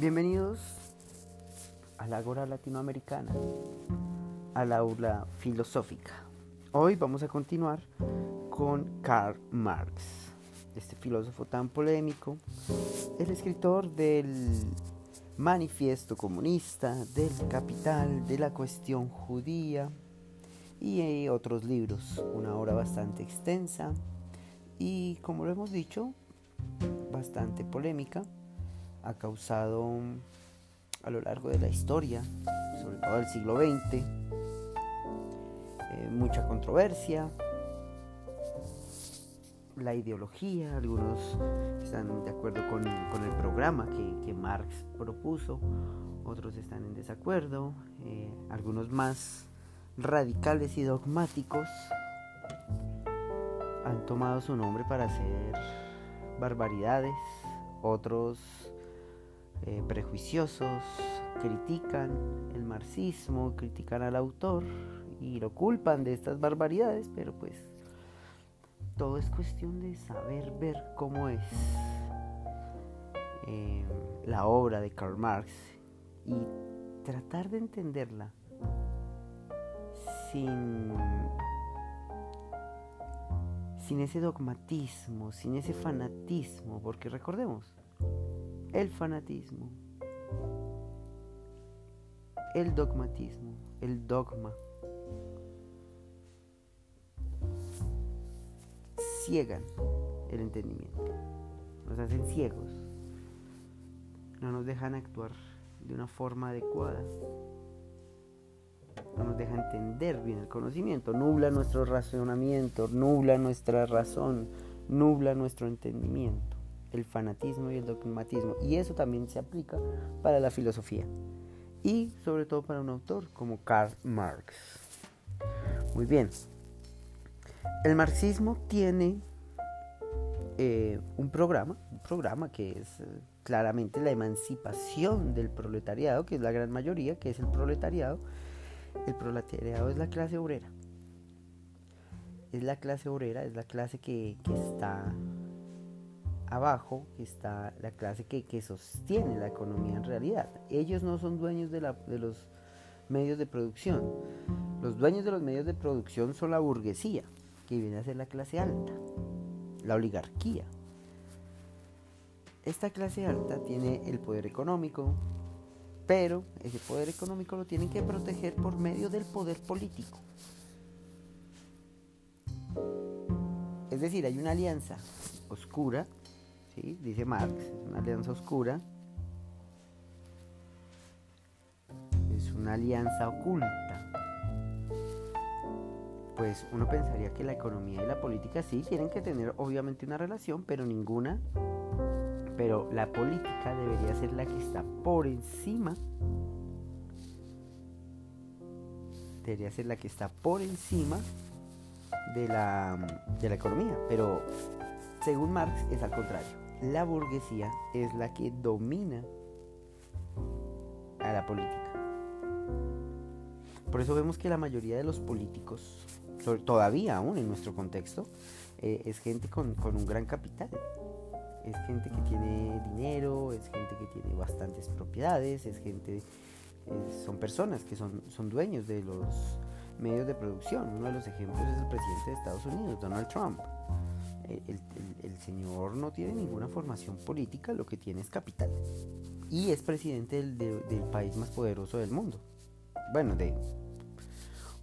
Bienvenidos a la Agora Latinoamericana, a la aula filosófica. Hoy vamos a continuar con Karl Marx, este filósofo tan polémico, el escritor del Manifiesto Comunista, del Capital, de la Cuestión Judía y otros libros, una obra bastante extensa y, como lo hemos dicho, bastante polémica ha causado a lo largo de la historia, sobre todo del siglo XX, eh, mucha controversia. La ideología, algunos están de acuerdo con, el programa que, Marx propuso, otros están en desacuerdo, eh, algunos más radicales y dogmáticos han tomado su nombre para hacer barbaridades, otros eh, prejuiciosos, critican el marxismo, critican al autor y lo culpan de estas barbaridades, pero pues todo es cuestión de saber ver cómo es eh, la obra de Karl Marx y tratar de entenderla sin, sin ese dogmatismo, sin ese fanatismo, porque recordemos, el fanatismo, el dogmatismo, el dogma. Ciegan el entendimiento, nos hacen ciegos, no nos dejan actuar de una forma adecuada, no nos dejan entender bien el conocimiento, nubla nuestro razonamiento, nubla nuestra razón, nubla nuestro entendimiento el fanatismo y el dogmatismo. Y eso también se aplica para la filosofía. Y sobre todo para un autor como Karl Marx. Muy bien. El marxismo tiene eh, un programa, un programa que es eh, claramente la emancipación del proletariado, que es la gran mayoría, que es el proletariado. El proletariado es la clase obrera. Es la clase obrera, es la clase que, que está abajo está la clase que, sostiene la economía en realidad. Ellos no son dueños de, de los medios de producción. Los dueños de los medios de producción son la burguesía, que viene a ser la clase alta, la oligarquía. Esta clase alta tiene el poder económico, pero ese poder económico lo tienen que proteger por medio del poder político. Es decir, hay una alianza oscura dice Marx, es una alianza oscura, es una alianza oculta. Pues uno pensaría que la economía y la política sí tienen que tener obviamente una relación, pero ninguna, pero la política debería ser la que está por encima. Debería ser la que está por encima de la, de la economía, pero según Marx es al contrario la burguesía es la que domina a la política. Por eso vemos que la mayoría de los políticos, todavía aún en nuestro contexto, eh, es gente con, un gran capital. Es gente que tiene dinero, es gente que tiene bastantes propiedades, es gente, son personas que son, son dueños de los medios de producción. Uno de los ejemplos es el presidente de Estados Unidos, Donald Trump el, señor no tiene ninguna formación política, lo que tiene es capital. Y es presidente del, país más poderoso del mundo. Bueno, de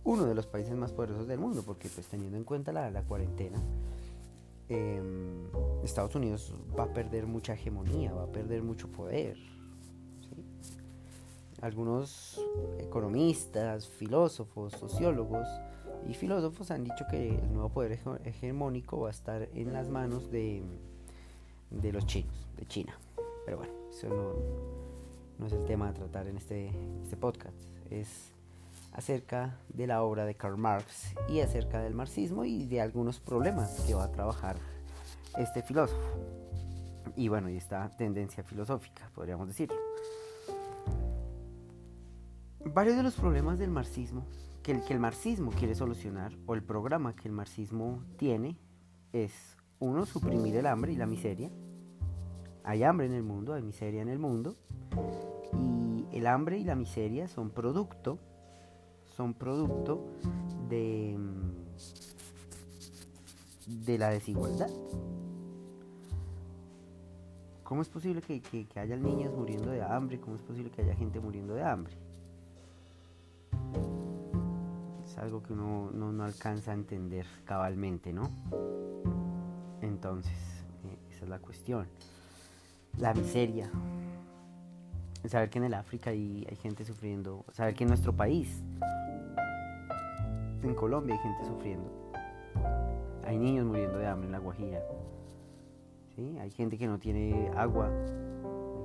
uno de los países más poderosos del mundo, porque pues teniendo en cuenta la, cuarentena, em, Estados Unidos va a perder mucha hegemonía, va a perder mucho poder. Algunos economistas, filósofos, sociólogos, y filósofos han dicho que el nuevo poder hegemónico va a estar en las manos de, los chinos, de China. Pero bueno, eso no, es el tema a tratar en este, este podcast. Es acerca de la obra de Karl Marx y acerca del marxismo y de algunos problemas que va a trabajar este filósofo. Y bueno, y esta tendencia filosófica, podríamos decirlo. Varios de los problemas del marxismo que el, que el marxismo quiere solucionar, o el programa que el marxismo tiene, es uno, suprimir el hambre y la miseria. Hay hambre en el mundo, hay miseria en el mundo. Y el hambre y la miseria son producto, son producto de, de la desigualdad. ¿Cómo es posible que, que, haya niños muriendo de hambre? ¿Cómo es posible que haya gente muriendo de hambre? Algo que uno no, alcanza a entender cabalmente, ¿no? Entonces, eh, esa es la cuestión. La miseria. Saber que en el África hay, hay gente sufriendo. Saber que en nuestro país, en Colombia, hay gente sufriendo. Hay niños muriendo de hambre en La Guajira. ¿sí? Hay gente que no tiene agua.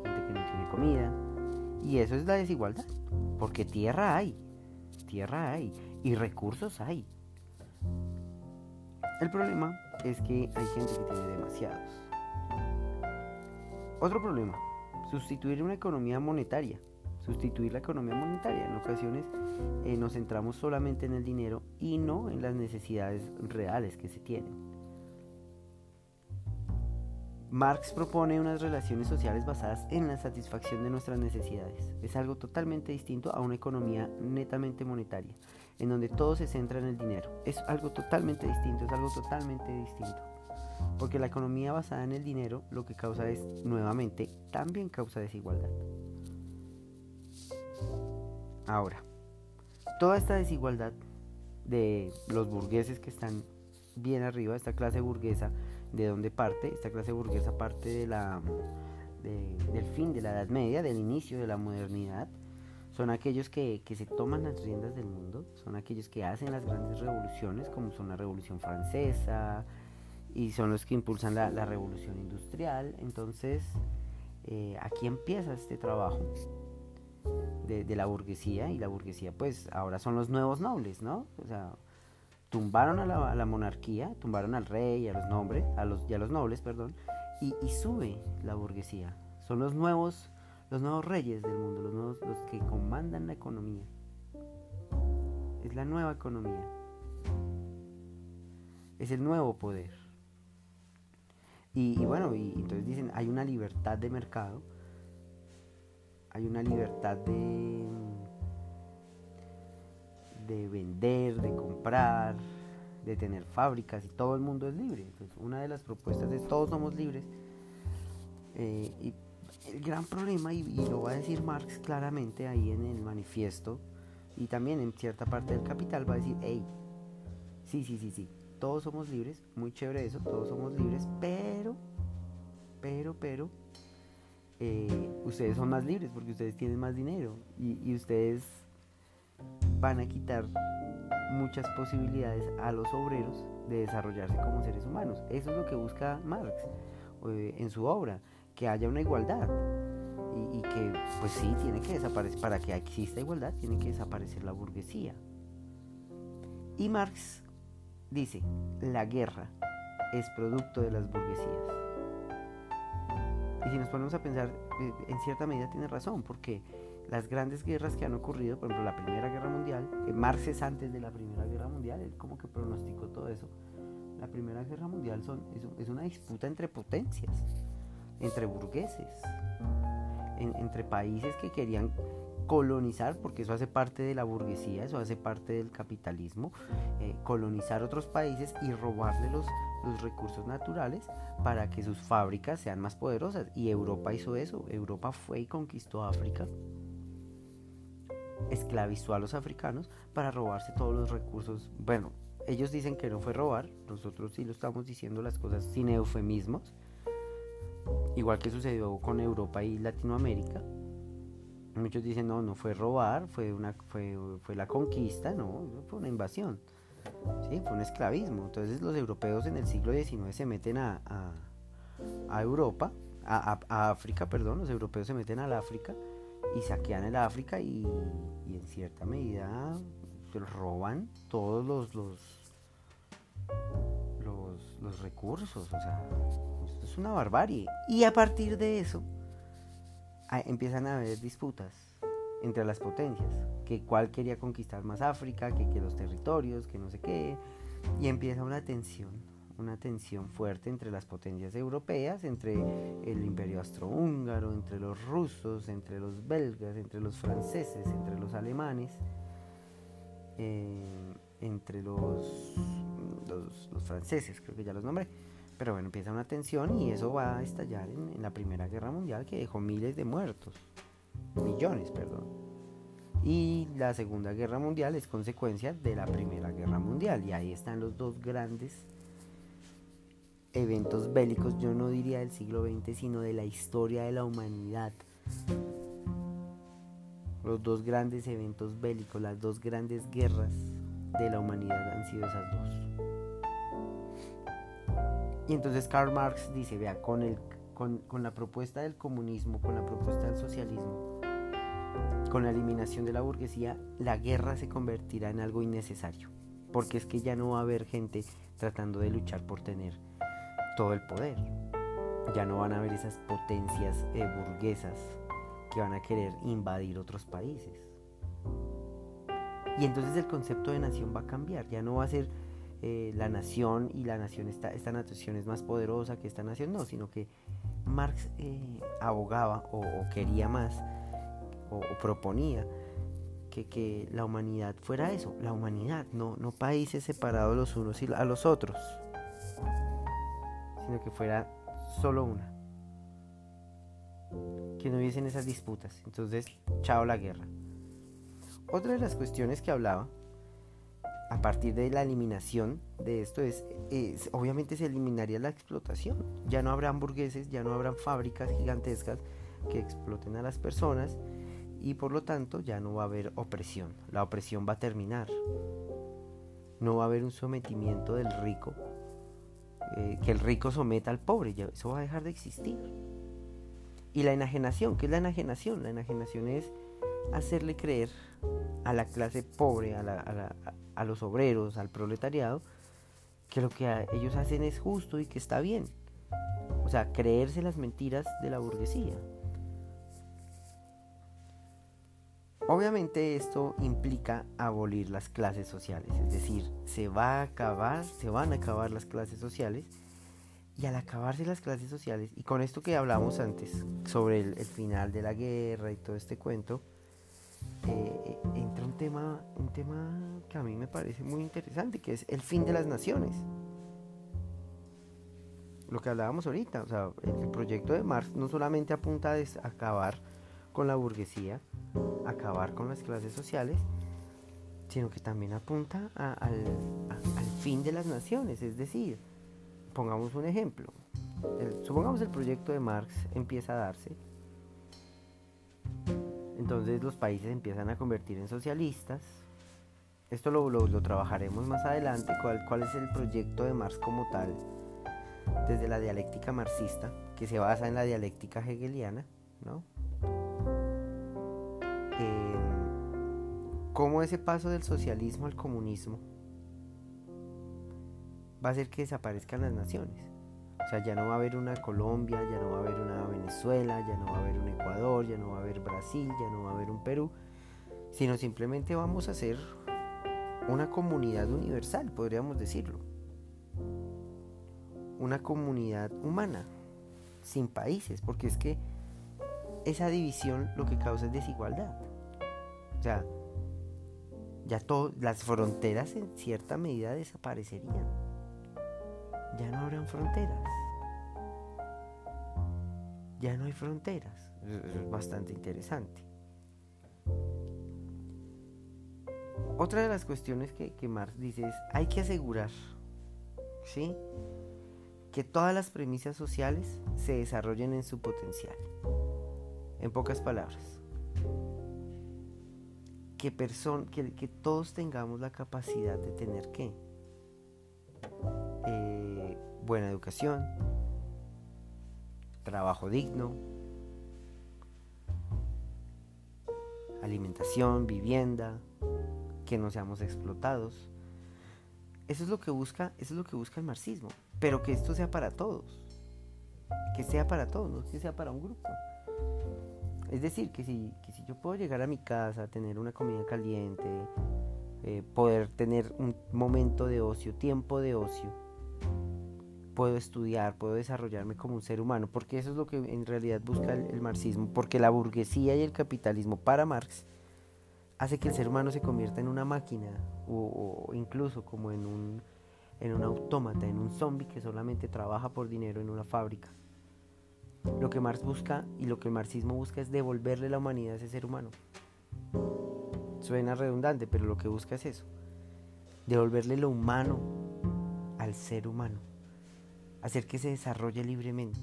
Hay gente que no tiene comida. Y eso es la desigualdad. Porque tierra hay. Tierra hay y recursos hay. El problema es que hay gente que tiene demasiados. Otro problema, sustituir una economía monetaria. Sustituir la economía monetaria. En ocasiones eh, nos centramos solamente en el dinero y no en las necesidades reales que se tienen. Marx propone unas relaciones sociales basadas en la satisfacción de nuestras necesidades. Es algo totalmente distinto a una economía netamente monetaria, en donde todo se centra en el dinero. Es algo totalmente distinto, es algo totalmente distinto. Porque la economía basada en el dinero lo que causa es, nuevamente, también causa desigualdad. Ahora, toda esta desigualdad de los burgueses que están bien arriba, esta clase burguesa, de dónde parte. Esta clase burguesa parte de la, del fin de la Edad Media, del inicio de la modernidad. Son aquellos que, se toman las riendas del mundo, son aquellos que hacen las grandes revoluciones, como son la Revolución Francesa, y son los que impulsan la, Revolución Industrial. Entonces, eh, aquí empieza este trabajo de, la burguesía, y la burguesía, pues ahora son los nuevos nobles, ¿no? O sea, tumbaron a la, monarquía, tumbaron al rey, a los nombres, a los, y a los nobles, perdón, y, sube la burguesía. Son los nuevos, los nuevos reyes del mundo, los, nuevos, los que comandan la economía. Es la nueva economía. Es el nuevo poder. Y, bueno, y entonces dicen, hay una libertad de mercado, hay una libertad de de vender, de comprar, de tener fábricas y todo el mundo es libre. Entonces, una de las propuestas es todos somos libres. Eh, y el gran problema, y, lo va a decir Marx claramente ahí en el manifiesto, y también en cierta parte del capital, va a decir, hey, sí, sí, sí, sí, todos somos libres, muy chévere eso, todos somos libres, pero, pero, pero, eh, ustedes son más libres porque ustedes tienen más dinero y, ustedes van a quitar muchas posibilidades a los obreros de desarrollarse como seres humanos. Eso es lo que busca Marx eh, en su obra, que haya una igualdad y, que pues sí, tiene que desaparecer, para que exista igualdad tiene que desaparecer la burguesía. Y Marx dice, la guerra es producto de las burguesías. Y si nos ponemos a pensar, eh, en cierta medida tiene razón, porque las grandes guerras que han ocurrido, por ejemplo la Primera Guerra Mundial, Marx es antes de la Primera Guerra Mundial, él como que pronosticó todo eso. La Primera Guerra Mundial son, es, una disputa entre potencias, entre burgueses, entre países que querían colonizar, porque eso hace parte de la burguesía, eso hace parte del capitalismo, eh, colonizar otros países y robarle los, los recursos naturales para que sus fábricas sean más poderosas. Y Europa hizo eso, Europa fue y conquistó África esclavizó a los africanos para robarse todos los recursos. Bueno, ellos dicen que no fue robar, nosotros sí lo estamos diciendo las cosas sin eufemismos, igual que sucedió con Europa y Latinoamérica. Muchos dicen, no, no fue robar, fue, una, fue, fue la conquista, no, fue una invasión, ¿sí? fue un esclavismo. Entonces los europeos en el siglo XIX se meten a, a, Europa, a, a África, perdón, los europeos se meten al África y saquean el África y, en cierta medida roban todos los, los, recursos. O sea, esto es una barbarie. Y a partir de eso empiezan a haber disputas entre las potencias, que cuál quería conquistar más África, que, que los territorios, que no sé qué, y empieza una tensión, una tensión fuerte entre las potencias europeas, entre el imperio austrohúngaro, entre los rusos, entre los belgas, entre los franceses, entre los alemanes, eh, entre los, los, franceses, creo que ya los nombré. Pero bueno, empieza una tensión y eso va a estallar en la Primera Guerra Mundial que dejó miles de muertos, millones, perdón. Y la Segunda Guerra Mundial es consecuencia de la Primera Guerra Mundial. Y ahí están los dos grandes eventos bélicos, yo no diría del siglo XX, sino de la historia de la humanidad. Los dos grandes eventos bélicos, las dos grandes guerras de la humanidad han sido esas dos. Y entonces Karl Marx dice, vea, con, el, con, con la propuesta del comunismo, con la propuesta del socialismo, con la eliminación de la burguesía, la guerra se convertirá en algo innecesario, porque es que ya no va a haber gente tratando de luchar por tener todo el poder. Ya no van a haber esas potencias eh, burguesas que van a querer invadir otros países. Y entonces el concepto de nación va a cambiar, ya no va a ser eh, la nación y la nación, esta, esta nación es más poderosa que esta nación, no, sino que Marx eh, abogaba o quería más o, proponía que, que, la humanidad fuera eso, la humanidad, no, no países separados los unos a los otros, sino que fuera solo una. Que no hubiesen esas disputas. Entonces, chao la guerra. Otra de las cuestiones que hablaba, a partir de la eliminación de esto, es, obviamente se eliminaría la explotación. Ya no habrá hamburgueses, ya no habrán fábricas gigantescas que exploten a las personas y por lo tanto ya no va a haber opresión. La opresión va a terminar. No va a haber un sometimiento del rico, eh, que el rico someta al pobre, ya, eso va a dejar de existir. Y la enajenación, ¿qué es la enajenación? La enajenación es hacerle creer a la clase pobre, a, a los obreros, al proletariado, que lo que ellos hacen es justo y que está bien. O sea, creerse las mentiras de la burguesía. Obviamente esto implica abolir las clases sociales, es decir, se va a acabar, se van a acabar las clases sociales y al acabarse las clases sociales, y con esto que hablamos antes sobre el, final de la guerra y todo este cuento, entra un tema, un tema que a mí me parece muy interesante, que es el fin de las naciones. Lo que hablábamos ahorita, o sea, el, proyecto de Marx no solamente apunta a acabar con la burguesía, acabar con las clases sociales, sino que también apunta al, fin de las naciones. Es decir, pongamos un ejemplo. supongamos el proyecto de Marx empieza a darse. Entonces los países empiezan a convertir en socialistas. Esto lo, trabajaremos más adelante, cuál es el proyecto de Marx como tal, desde la dialéctica marxista, que se basa en la dialéctica hegeliana, ¿no? cómo ese paso del socialismo al comunismo va a hacer que desaparezcan las naciones. O sea, ya no va a haber una Colombia, ya no va a haber una Venezuela, ya no va a haber un Ecuador, ya no va a haber Brasil, ya no va a haber un Perú, sino simplemente vamos a ser una comunidad universal, podríamos decirlo. Una comunidad humana, sin países, porque es que esa división lo que causa es desigualdad. O sea, ya todas las fronteras en cierta medida desaparecerían. Ya no habrán fronteras. Ya no hay fronteras. Es bastante interesante. Otra de las cuestiones que, que Marx dice es, hay que asegurar, ¿sí? Que todas las premisas sociales se desarrollen en su potencial. En pocas palabras, que, que, que todos tengamos la capacidad de tener qué? Eh, buena educación, trabajo digno, alimentación, vivienda, que no seamos explotados. Eso es lo que busca, eso es lo que busca el marxismo, pero que esto sea para todos. Que sea para todos, no que sea para un grupo. Es decir, que si, si yo puedo llegar a mi casa, tener una comida caliente, eh, poder tener un momento de ocio, tiempo de ocio, puedo estudiar, puedo desarrollarme como un ser humano, porque eso es lo que en realidad busca el, marxismo, porque la burguesía y el capitalismo para Marx hace que el ser humano se convierta en una máquina o, incluso como en un, en un autómata, en un zombie que solamente trabaja por dinero en una fábrica. Lo que Marx busca y lo que el marxismo busca es devolverle la humanidad a ese ser humano. Suena redundante, pero lo que busca es eso. Devolverle lo humano al ser humano. Hacer que se desarrolle libremente.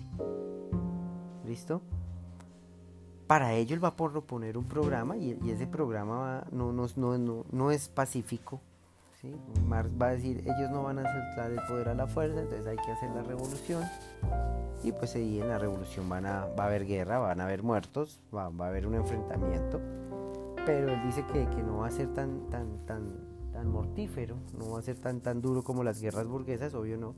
¿Listo? Para ello él va a proponer un programa y, ese programa no, es pacífico. ¿sí? Marx va a decir, ellos no van a aceptar el poder a la fuerza, entonces hay que hacer la revolución. Y pues ahí en la revolución va a haber guerra, van a haber muertos, va, a haber un enfrentamiento pero él dice que, no va a ser tan, tan mortífero, no va a ser tan, tan duro como las guerras burguesas, obvio no,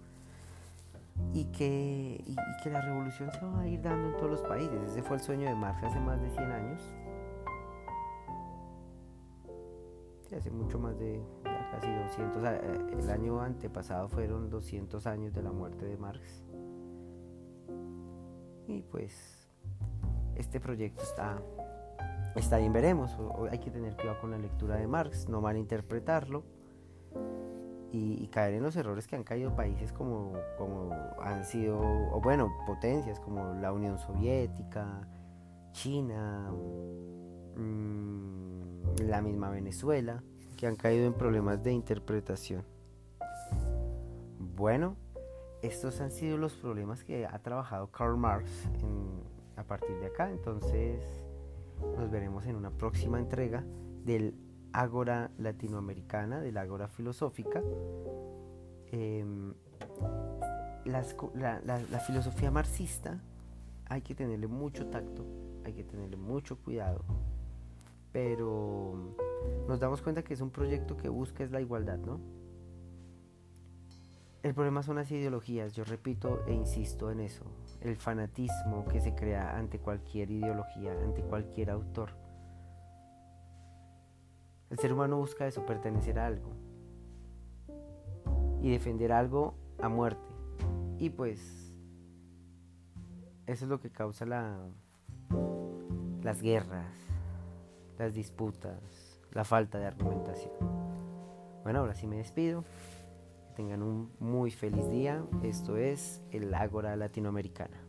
y que, y, que la revolución se va a ir dando en todos los países. Ese fue el sueño de Marx hace más de 100 años. hace mucho más de casi 200, eh, el año antepasado fueron 200 años de la muerte de Marx. Y pues este proyecto está está bien, veremos. hay que tener cuidado con la lectura de Marx, no malinterpretarlo y, caer en los errores que han caído países como, como han sido, o bueno, potencias como la Unión Soviética, China, mm, la misma Venezuela, que han caído en problemas de interpretación. Bueno, estos han sido los problemas que ha trabajado Karl Marx a partir de acá, entonces nos veremos en una próxima entrega del Ágora Latinoamericana, del Ágora Filosófica. Em, la, filosofía marxista hay que tenerle mucho tacto, hay que tenerle mucho cuidado, pero nos damos cuenta que es un proyecto que busca es la igualdad, ¿no? El problema son las ideologías, yo repito e insisto en eso, el fanatismo que se crea ante cualquier ideología, ante cualquier autor. El ser humano busca eso, pertenecer a algo y defender algo a muerte. Y pues eso es lo que causa la, las guerras, las disputas, la falta de argumentación. Bueno, ahora sí me despido tengan un muy feliz día. Esto es el Ágora Latinoamericana.